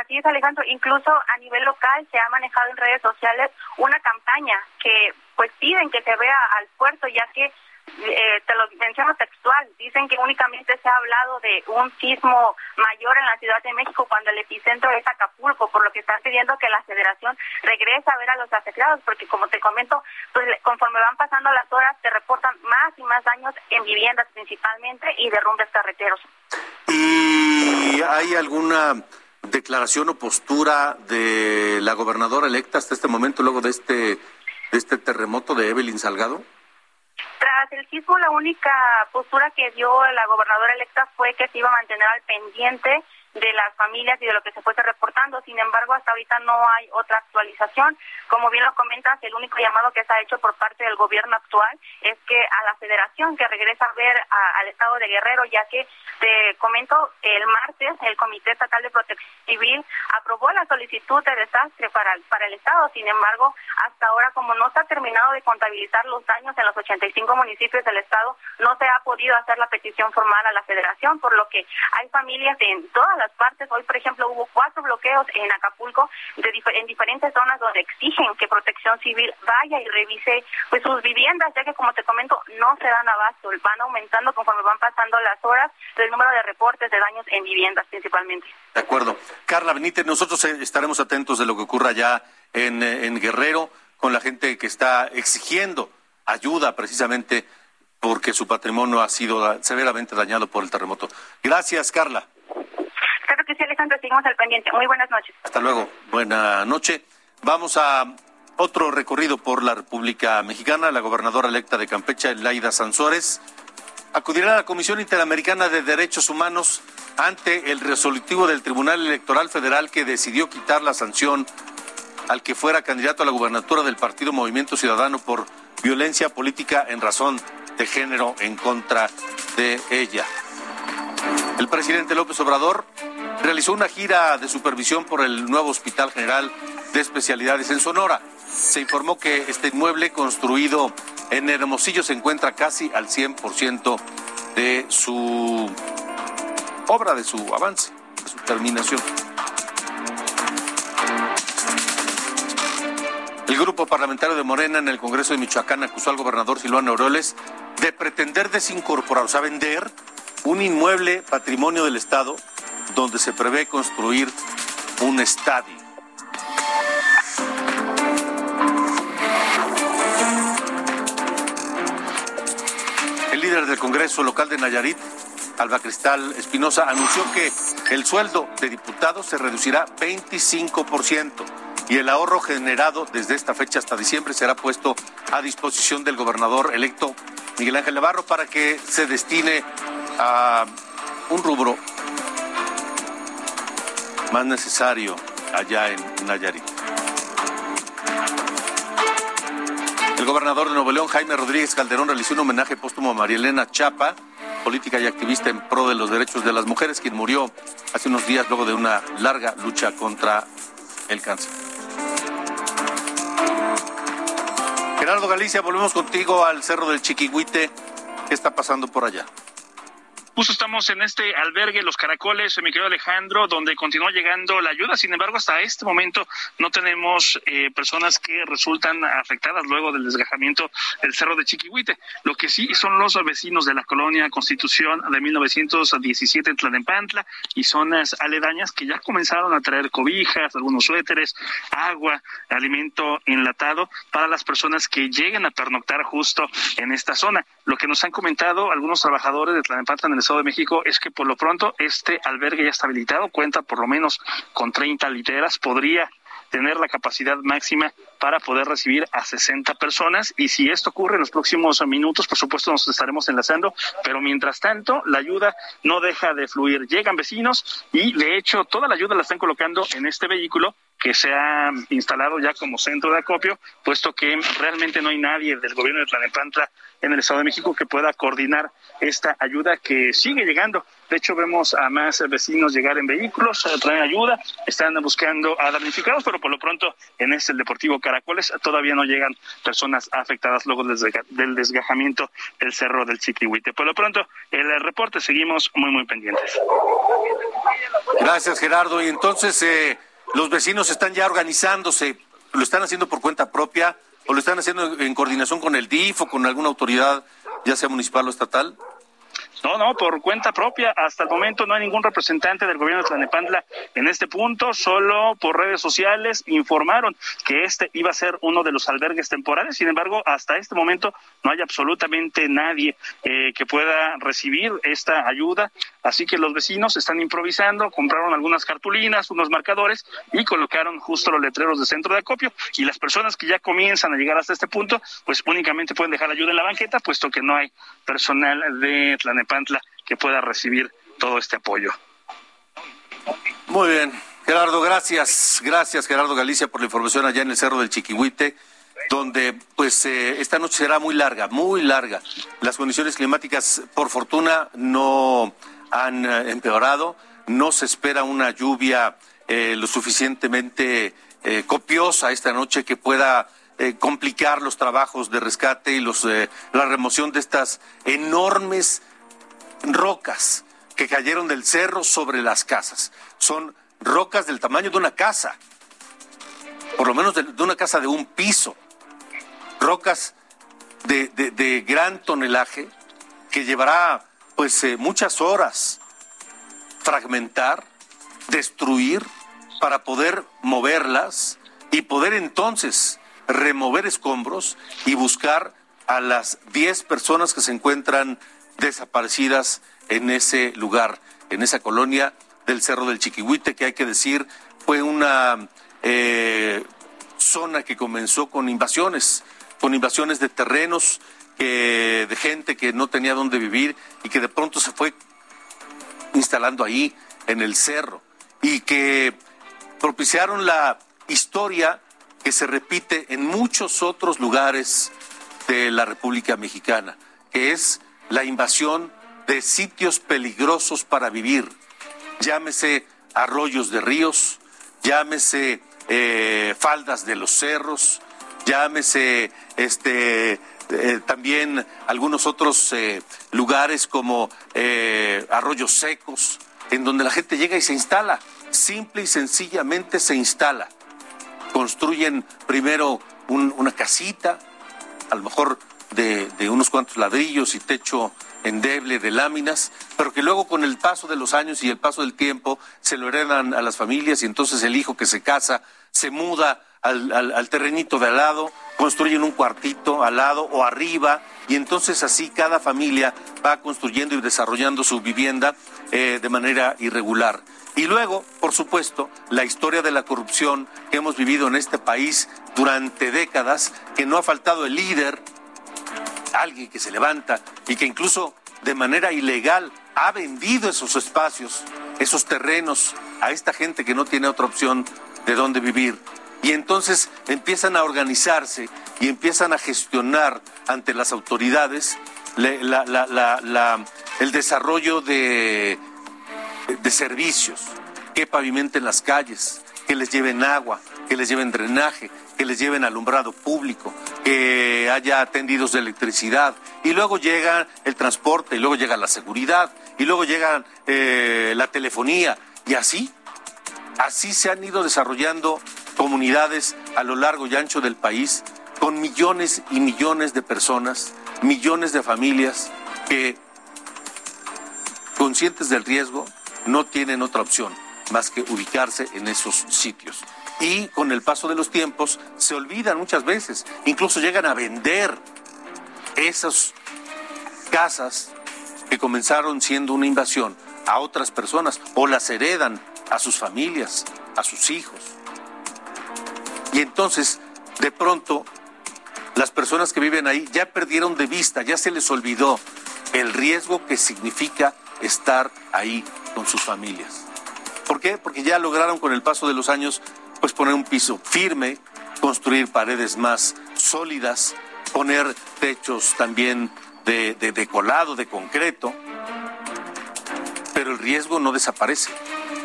Speaker 9: Así es, Alejandro. Incluso a nivel local se ha manejado en redes sociales una campaña que pues piden que se vea al puerto, ya que eh, te lo menciono textual, dicen que únicamente se ha hablado de un sismo mayor en la Ciudad de México cuando el epicentro es Acapulco, por lo que están pidiendo que la federación regrese a ver a los afectados, porque como te comento, pues conforme van pasando las horas se reportan más y más daños en viviendas principalmente y derrumbes carreteros.
Speaker 3: ¿Y hay alguna declaración o postura de la gobernadora electa hasta este momento, luego de este, de este terremoto de Evelyn Salgado?
Speaker 9: Tras el sismo, la única postura que dio la gobernadora electa fue que se iba a mantener al pendiente de las familias y de lo que se fuese reportando. Sin embargo, hasta ahorita no hay otra actualización. Como bien lo comentas, el único llamado que se ha hecho por parte del gobierno actual es que a la federación que regresa a ver al estado de Guerrero, ya que te comento, el martes el Comité Estatal de Protección Civil aprobó la solicitud de desastre para, para el estado. Sin embargo, hasta ahora, como no se ha terminado de contabilizar los daños en los 85 municipios del estado, no se ha podido hacer la petición formal a la federación, por lo que hay familias en todas las las partes. Hoy, por ejemplo, hubo cuatro bloqueos en Acapulco de en diferentes zonas donde exigen que Protección Civil vaya y revise pues sus viviendas, ya que como te comento, no se dan abasto, van aumentando conforme van pasando las horas del número de reportes de daños en viviendas principalmente.
Speaker 3: De acuerdo. Carla Benítez, nosotros eh, estaremos atentos de lo que ocurra en, eh, en Guerrero con la gente que está exigiendo ayuda precisamente porque su patrimonio ha sido severamente dañado por el terremoto. Gracias, Carla.
Speaker 9: Sí, Alejandro, seguimos al pendiente. Muy buenas noches.
Speaker 3: Hasta luego. Buena noche. Vamos a otro recorrido por la República Mexicana. La gobernadora electa de Campeche, Laida Sansores, acudirá a la Comisión Interamericana de Derechos Humanos ante el resolutivo del Tribunal Electoral Federal que decidió quitar la sanción al que fuera candidato a la gubernatura del Partido Movimiento Ciudadano por violencia política en razón de género en contra de ella. El presidente López Obrador realizó una gira de supervisión por el nuevo Hospital General de Especialidades en Sonora. Se informó que este inmueble construido en Hermosillo se encuentra casi al 100% de su obra, de su avance, de su terminación. El grupo parlamentario de Morena en el Congreso de Michoacán acusó al gobernador Silvano Aureoles de pretender desincorporar, o sea, vender un inmueble patrimonio del Estado donde se prevé construir un estadio. El líder del Congreso local de Nayarit, Alba Cristal Espinosa, anunció que el sueldo de diputados se reducirá 25% y el ahorro generado desde esta fecha hasta diciembre será puesto a disposición del gobernador electo Miguel Ángel Navarro para que se destine a un rubro más necesario allá en Nayarit. El gobernador de Nuevo León, Jaime Rodríguez Calderón, realizó un homenaje póstumo a María Elena Chapa, política y activista en pro de los derechos de las mujeres, quien murió hace unos días luego de una larga lucha contra el cáncer. Gerardo Galicia, volvemos contigo al Cerro del Chiquihuite. ¿Qué está pasando por allá?
Speaker 15: Justo estamos en este albergue Los Caracoles, mi querido Alejandro, donde continúa llegando la ayuda. Sin embargo, hasta este momento no tenemos eh, personas que resultan afectadas luego del desgajamiento del cerro de Chiquihuite. Lo que sí son los vecinos de la colonia Constitución de 1917 en Tlanepantla y zonas aledañas que ya comenzaron a traer cobijas, algunos suéteres, agua, alimento enlatado para las personas que lleguen a pernoctar justo en esta zona. Lo que nos han comentado algunos trabajadores de Tlanepantla en el Estado de México es que por lo pronto este albergue ya está habilitado, cuenta por lo menos con 30 literas, podría tener la capacidad máxima para poder recibir a 60 personas y si esto ocurre en los próximos minutos, por supuesto nos estaremos enlazando, pero mientras tanto la ayuda no deja de fluir. Llegan vecinos y de hecho toda la ayuda la están colocando en este vehículo que se ha instalado ya como centro de acopio, puesto que realmente no hay nadie del gobierno de Tlanepantla en el Estado de México que pueda coordinar esta ayuda que sigue llegando. De hecho, vemos a más vecinos llegar en vehículos, traen ayuda, están buscando a damnificados, pero por lo pronto en este el Deportivo Caracoles todavía no llegan personas afectadas luego del desgajamiento del Cerro del Chiquihuite. Por lo pronto, el reporte seguimos muy, muy pendientes.
Speaker 3: Gracias, Gerardo. Y entonces, eh, los vecinos están ya organizándose, lo están haciendo por cuenta propia o lo están haciendo en coordinación con el DIF o con alguna autoridad, ya sea municipal o estatal.
Speaker 15: No, no, por cuenta propia. Hasta el momento no hay ningún representante del gobierno de Tlanepantla en este punto. Solo por redes sociales informaron que este iba a ser uno de los albergues temporales. Sin embargo, hasta este momento no hay absolutamente nadie eh, que pueda recibir esta ayuda. Así que los vecinos están improvisando, compraron algunas cartulinas, unos marcadores y colocaron justo los letreros de centro de acopio. Y las personas que ya comienzan a llegar hasta este punto, pues únicamente pueden dejar ayuda en la banqueta, puesto que no hay personal de Tlanepantla que pueda recibir todo este apoyo.
Speaker 3: Muy bien. Gerardo, gracias. Gracias, Gerardo Galicia, por la información allá en el Cerro del Chiquihuite, donde pues eh, esta noche será muy larga, muy larga. Las condiciones climáticas, por fortuna, no han eh, empeorado. No se espera una lluvia eh, lo suficientemente copiosa esta noche que pueda complicar los trabajos de rescate y los, la remoción de estas enormes rocas que cayeron del cerro sobre las casas. Son rocas del tamaño de una casa, por lo menos de, una casa de un piso. Rocas de, gran tonelaje que llevará pues eh, muchas horas fragmentar, destruir, para poder moverlas y poder entonces remover escombros y buscar a las 10 personas que se encuentran desaparecidas en ese lugar, en esa colonia del Cerro del Chiquihuite, que hay que decir fue una eh, zona que comenzó con invasiones, con invasiones de terrenos, de gente que no tenía dónde vivir y que de pronto se fue instalando ahí en el cerro y que propiciaron la historia que se repite en muchos otros lugares de la República Mexicana, que es la invasión de sitios peligrosos para vivir, llámese arroyos de ríos, llámese eh, faldas de los cerros, llámese este eh, también algunos otros eh, lugares como arroyos secos, en donde la gente llega y se instala, simple y sencillamente se instala. Construyen primero una casita, a lo mejor de, unos cuantos ladrillos y techo endeble de láminas, pero que luego con el paso de los años y el paso del tiempo se lo heredan a las familias y entonces el hijo que se casa se muda al, al, terrenito de al lado, construyen un cuartito al lado o arriba y entonces así cada familia va construyendo y desarrollando su vivienda eh, de manera irregular. Y luego, por supuesto, la historia de la corrupción que hemos vivido en este país durante décadas, que no ha faltado el líder alguien que se levanta y que incluso de manera ilegal ha vendido esos espacios, esos terrenos a esta gente que no tiene otra opción de dónde vivir. Y entonces empiezan a organizarse y empiezan a gestionar ante las autoridades el desarrollo de, de servicios, que pavimenten las calles, que les lleven agua, que les lleven drenaje, que les lleven alumbrado público, que haya tendidos de electricidad, y luego llega el transporte, y luego llega la seguridad, y luego llega eh, la telefonía, y así, así se han ido desarrollando comunidades a lo largo y ancho del país, con millones y millones de personas, millones de familias que, conscientes del riesgo, no tienen otra opción más que ubicarse en esos sitios y con el paso de los tiempos se olvidan muchas veces, incluso llegan a vender esas casas que comenzaron siendo una invasión a otras personas o las heredan a sus familias, a sus hijos. Y entonces, de pronto, las personas que viven ahí ya perdieron de vista, ya se les olvidó el riesgo que significa estar ahí con sus familias. ¿Por qué? Porque ya lograron con el paso de los años pues poner un piso firme, construir paredes más sólidas, poner techos también de, de, colado, de concreto. Pero el riesgo no desaparece,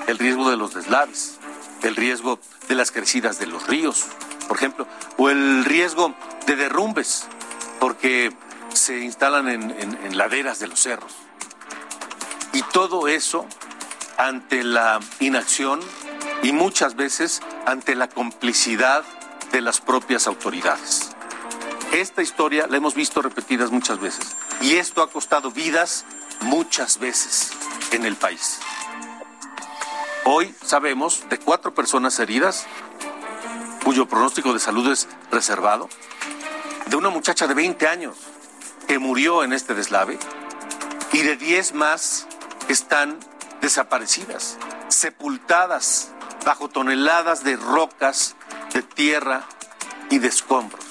Speaker 3: el riesgo de los deslaves, el riesgo de las crecidas de los ríos, por ejemplo, o el riesgo de derrumbes, porque se instalan en laderas de los cerros. Y todo eso ante la inacción y muchas veces ante la complicidad de las propias autoridades. Esta historia la hemos visto repetidas muchas veces y esto ha costado vidas muchas veces en el país. Hoy sabemos de cuatro personas heridas cuyo pronóstico de salud es reservado, de una muchacha de 20 años que murió en este deslave y de 10 más que están desaparecidas, sepultadas bajo toneladas de rocas, de tierra y de escombros.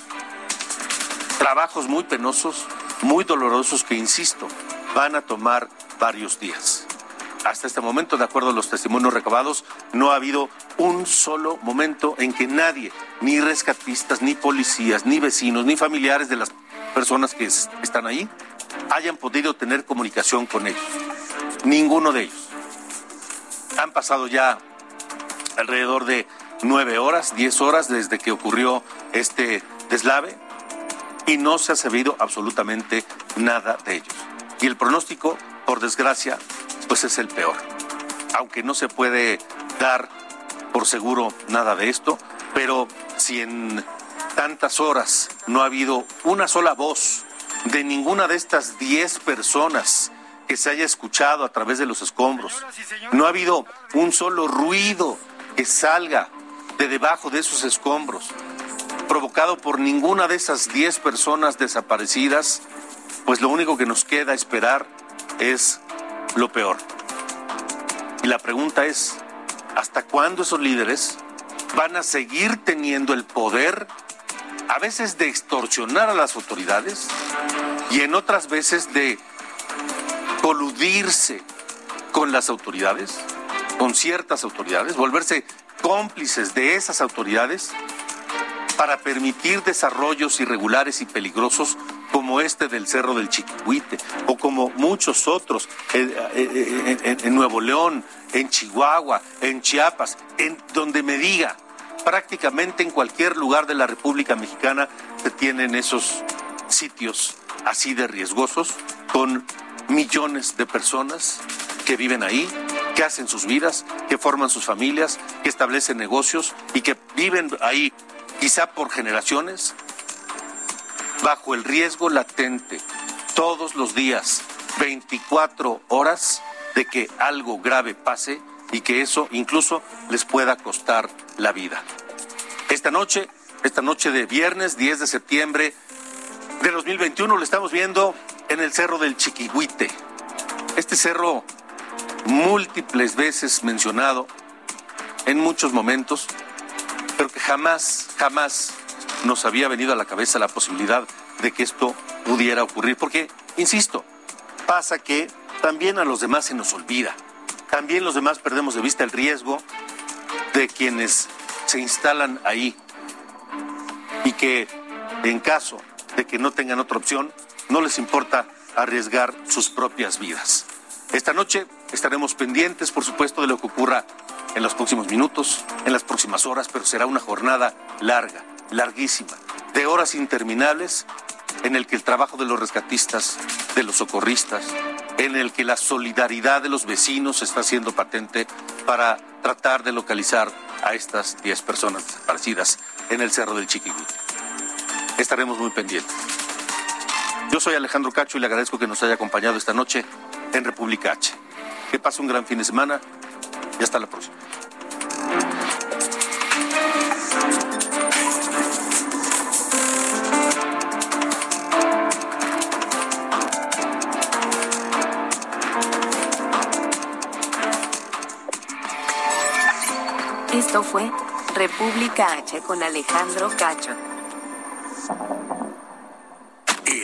Speaker 3: Trabajos muy penosos, muy dolorosos que, insisto, van a tomar varios días. Hasta este momento, de acuerdo a los testimonios recabados, no ha habido un solo momento en que nadie, ni rescatistas, ni policías, ni vecinos, ni familiares de las personas que están ahí, hayan podido tener comunicación con ellos. Ninguno de ellos. Han pasado ya alrededor de nueve horas, diez horas desde que ocurrió este deslave y no se ha sabido absolutamente nada de ellos. Y el pronóstico, por desgracia, pues es el peor. Aunque no se puede dar por seguro nada de esto, pero si en tantas horas no ha habido una sola voz de ninguna de estas 10 personas que se haya escuchado a través de los escombros, no ha habido un solo ruido que salga de debajo de esos escombros, provocado por ninguna de esas 10 personas desaparecidas, pues lo único que nos queda esperar es lo peor. Y la pregunta es, ¿hasta cuándo esos líderes van a seguir teniendo el poder, a veces de extorsionar a las autoridades y en otras veces de coludirse con las autoridades, con ciertas autoridades, volverse cómplices de esas autoridades para permitir desarrollos irregulares y peligrosos como este del Cerro del Chiquihuite o como muchos otros en, en, Nuevo León, en Chihuahua, en Chiapas, en donde me diga, prácticamente en cualquier lugar de la República Mexicana se tienen esos sitios así de riesgosos con millones de personas que viven ahí, que hacen sus vidas, que forman sus familias, que establecen negocios y que viven ahí quizá por generaciones, bajo el riesgo latente, todos los días, 24 horas, de que algo grave pase y que eso incluso les pueda costar la vida. Esta noche, esta noche de viernes 10 de septiembre de 2021, lo estamos viendo en el Cerro del Chiquihuite. Este cerro múltiples veces mencionado en muchos momentos, pero que jamás, jamás nos había venido a la cabeza la posibilidad de que esto pudiera ocurrir. Porque, insisto, pasa que también a los demás se nos olvida. También los demás perdemos de vista el riesgo de quienes se instalan ahí y que en caso de que no tengan otra opción, no les importa arriesgar sus propias vidas. Esta noche estaremos pendientes, por supuesto, de lo que ocurra en los próximos minutos, en las próximas horas, pero será una jornada larga, larguísima, de horas interminables en el que el trabajo de los rescatistas, de los socorristas, en el que la solidaridad de los vecinos está siendo patente para tratar de localizar a estas 10 personas desaparecidas en el Cerro del Chiquihuite. Estaremos muy pendientes. Yo soy Alejandro Cacho y le agradezco que nos haya acompañado esta noche en República H. Que pase un gran fin de semana y hasta la próxima.
Speaker 2: Esto fue República H con Alejandro Cacho.